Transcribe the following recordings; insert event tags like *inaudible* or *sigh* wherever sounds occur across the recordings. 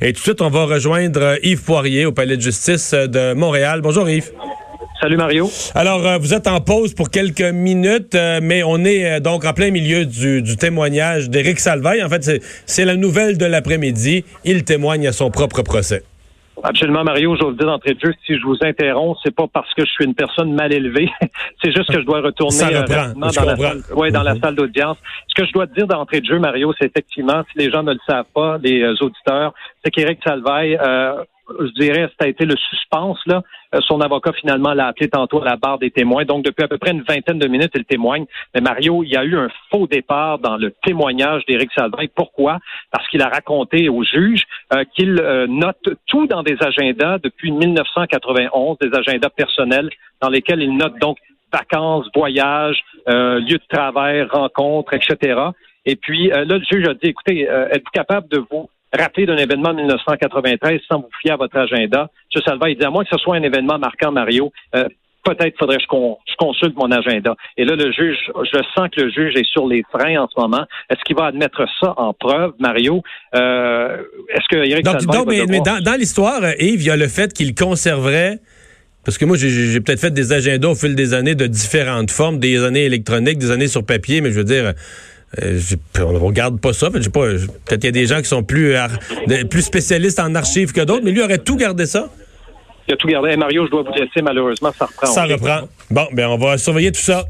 Et tout de suite, on va rejoindre euh, Yves Poirier au Palais de justice euh, de Montréal. Bonjour Yves. Salut Mario. Alors, euh, vous êtes en pause pour quelques minutes, mais on est donc en plein milieu du, du témoignage d'Éric Salvaille. En fait, c'est la nouvelle de l'après-midi. Il témoigne à son propre procès. Absolument, Mario. Je vous le dis d'entrée de jeu, si je vous interromps, c'est pas parce que je suis une personne mal élevée. *laughs* c'est juste que je dois retourner euh, rapidement dans, la salle, ouais, dans la Mhm. salle d'audience. Ce que je dois te dire d'entrée de jeu, Mario, c'est effectivement, si les gens ne le savent pas, les euh, auditeurs, c'est qu'Éric Salvaille, euh, je dirais, ça a été le suspense, là. Euh, son avocat, finalement, l'a appelé tantôt à la barre des témoins. Donc, depuis à peu près une vingtaine de minutes, il témoigne. Mais Mario, il y a eu un faux départ dans le témoignage d'Éric Salvaille. Pourquoi? Parce qu'il a raconté au juge euh, qu'il euh, note tout dans des agendas depuis 1991, des agendas personnels dans lesquels il note donc vacances, voyages, euh, lieux de travail, rencontres, etc. Et puis euh, là, le juge a dit, écoutez, euh, êtes-vous capable de vous rappeler d'un événement de 1993 sans vous fier à votre agenda? M. Salva, il dit, à moins que ce soit un événement marquant, Mario, euh, peut-être faudrait que je, con- je consulte mon agenda. Et là, le juge, je sens que le juge est sur les freins en ce moment. Est-ce qu'il va admettre ça en preuve, Mario? Euh, Est-ce que Éric Donc, donc, mais, mais dans, dans l'histoire, euh, Yves, il y a le fait qu'il conserverait. Parce que moi, j'ai peut-être fait des agendas au fil des années de différentes formes, des années électroniques, des années sur papier, mais je veux dire, euh, on ne regarde pas ça. Peut-être qu'il y a des gens qui sont plus, ar- plus spécialistes en archives que d'autres, mais lui aurait tout gardé ça. Il a tout gardé. Hey, Mario, je dois vous laisser, malheureusement, ça reprend. Ça reprend. Bon, ben on va surveiller tout ça.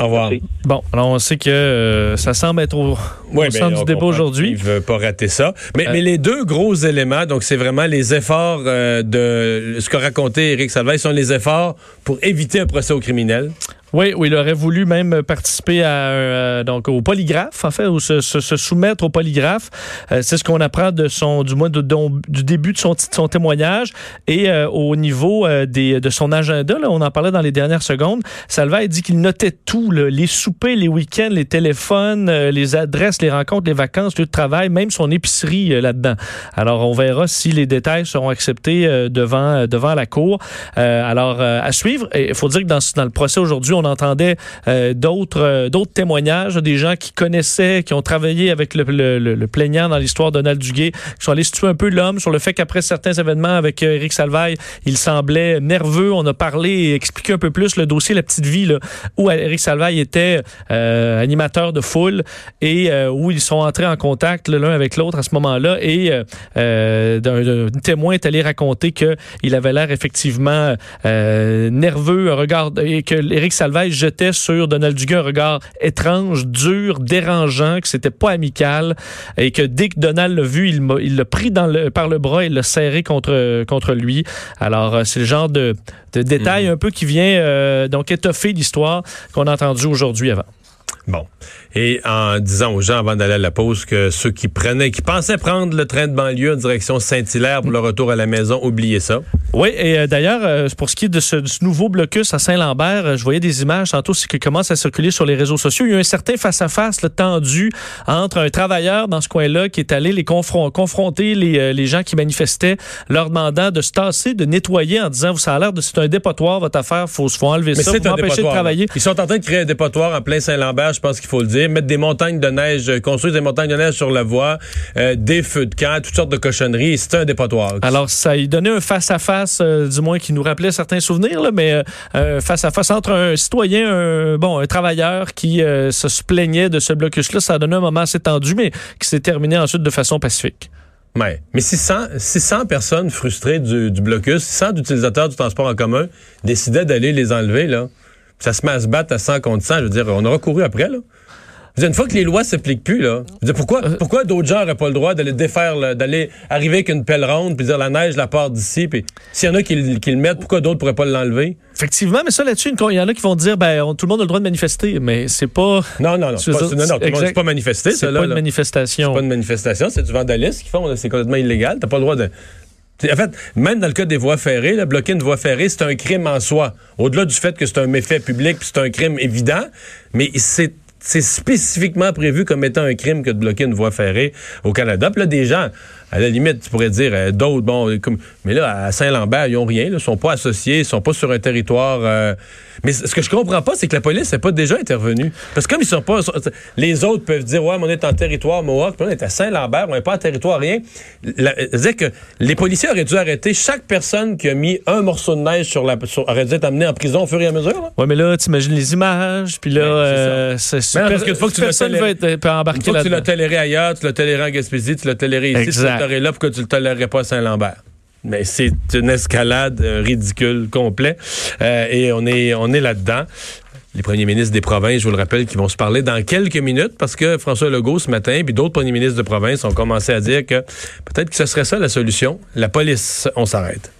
Au revoir. Merci. Bon, alors on sait que euh, ça semble être au, Ouais, ben, centre du débat aujourd'hui. qu'il veut pas rater ça. Mais, Euh, mais les deux gros éléments, donc c'est vraiment les efforts euh, de ce qu'a raconté Éric Salvaille, sont les efforts pour éviter un procès au criminel. Oui, oui, il aurait voulu même participer à euh, donc au polygraphe, en fait, ou se, se- se soumettre au polygraphe. Euh, c'est ce qu'on apprend de son, du moins de- du début de son, de son témoignage et euh, au niveau euh, des, de son agenda. Là, on en parlait dans les dernières secondes. Salvaire dit qu'il notait tout, là, les soupers, les week-ends, les téléphones, euh, les adresses, les rencontres, les vacances, de travail, même son épicerie euh, là-dedans. Alors, on verra si les détails seront acceptés devant, devant la cour. Alors, à suivre. Il faut dire que dans, dans le procès aujourd'hui, on entendait euh, d'autres euh, d'autres témoignages, des gens qui connaissaient, qui ont travaillé avec le, plaignant dans l'histoire de Donald Duguay, qui sont allés situer un peu l'homme sur le fait qu'après certains événements avec euh, Éric Salvaille, il semblait nerveux. On a parlé et expliqué un peu plus le dossier La Petite Vie, là, où Éric Salvaille était euh, animateur de foule et euh, où ils sont entrés en contact l'un avec l'autre à ce moment-là. Et euh, euh, d'un témoin est allé raconter qu'il avait l'air effectivement euh, nerveux, un regard, et que Éric Salvaille jetait sur Donald Duguay un regard étrange, dur, dérangeant, que c'était pas amical, et que dès que Donald l'a vu, il il l'a pris dans le, par le bras et l'a serré contre, contre lui. Alors, euh, c'est le genre de, de détail un peu qui vient euh, donc étoffer l'histoire qu'on a entendu aujourd'hui avant. Bon. Et en disant aux gens avant d'aller à la pause que ceux qui prenaient, qui pensaient prendre le train de banlieue en direction Saint-Hilaire pour le retour à la maison, oubliez ça. Oui, et euh, d'ailleurs, euh, pour ce qui est de ce, de ce nouveau blocus à Saint-Lambert, euh, je voyais des images tantôt qui commencent à circuler sur les réseaux sociaux. Il y a eu un certain face-à-face tendu entre un travailleur dans ce coin-là qui est allé les confron- confronter les, les gens qui manifestaient, leur demandant de se tasser, de nettoyer en disant, vous ça a l'air de c'est un dépotoir votre affaire, faut, faut enlever Mais ça, un m'empêcher de travailler. Ils sont en train de créer un dépotoir en plein Saint-Lambert, je pense qu'il faut le dire. Mettre des montagnes de neige, construire des montagnes de neige sur la voie, des feux de camp, toutes sortes de cochonneries. C'est un dépotoir. Alors, ça y donnait un face-à-face, euh, du moins qui nous rappelait certains souvenirs, mais euh, un face-à-face entre un citoyen, un, bon, travailleur qui euh, se plaignait de ce blocus-là. Ça a donné un moment assez tendu, mais qui s'est terminé ensuite de façon pacifique. Mais 600, 600 personnes frustrées du, du blocus, 600 utilisateurs du transport en commun décidaient d'aller les enlever, là. Ça se met à se battre à 100 contre 100. Je veux dire, on aura couru après, là. Une fois que les lois s'appliquent plus, là, veux dire, pourquoi, pourquoi d'autres gens n'auraient pas le droit d'aller défaire, le- d'aller arriver avec une pelle ronde, puis dire la neige, la part d'ici, puis s'il y en a qui, le- qui le mettent, pourquoi d'autres pourraient pas l'enlever? Effectivement, mais ça là-dessus, il y en a qui vont dire, ben, tout le monde a le droit de manifester, mais c'est pas. Non, non, non. C'est pas, non, non, c'est pas manifester, C'est pas une manifestation. C'est pas une manifestation, c'est du vandalisme qu'ils font. C'est complètement illégal. T'as pas le droit de. En fait, même dans le cas des voies ferrées, là, bloquer une voie ferrée, c'est un crime en soi. Au-delà du fait que c'est un méfait public, puis c'est un crime évident, mais c'est c'est spécifiquement prévu comme étant un crime que de bloquer une voie ferrée au Canada. Puis là, des gens, à la limite, tu pourrais dire euh, d'autres, bon, comme, mais là, à Saint-Lambert, ils n'ont rien, ils sont pas associés, ils sont pas sur un territoire. Euh, mais ce que je comprends pas, c'est que la police n'est pas déjà intervenue. Parce que comme ils sont pas. Les autres peuvent dire, ouais, mais on est en territoire Mohawk, puis on est à Saint-Lambert, on n'est pas en territoire rien. C'est-à-dire que les policiers auraient dû arrêter chaque personne qui a mis un morceau de neige sur la. aurait dû être amené en prison au fur et à mesure. Oui, mais là, tu imagines les images, puis là, euh, c'est super. Parce que. Une fois que tu l'as toléré ailleurs, tu l'as toléré en Gaspésie, tu l'as toléré ici, tu tu le tolérerais pas Saint-Lambert? Mais c'est une escalade euh, ridicule, complet. Euh, et on est, on est là-dedans. Les premiers ministres des provinces, je vous le rappelle, qui vont se parler dans quelques minutes parce que François Legault, ce matin, puis d'autres premiers ministres de province ont commencé à dire que peut-être que ce serait ça la solution. La police, on s'arrête.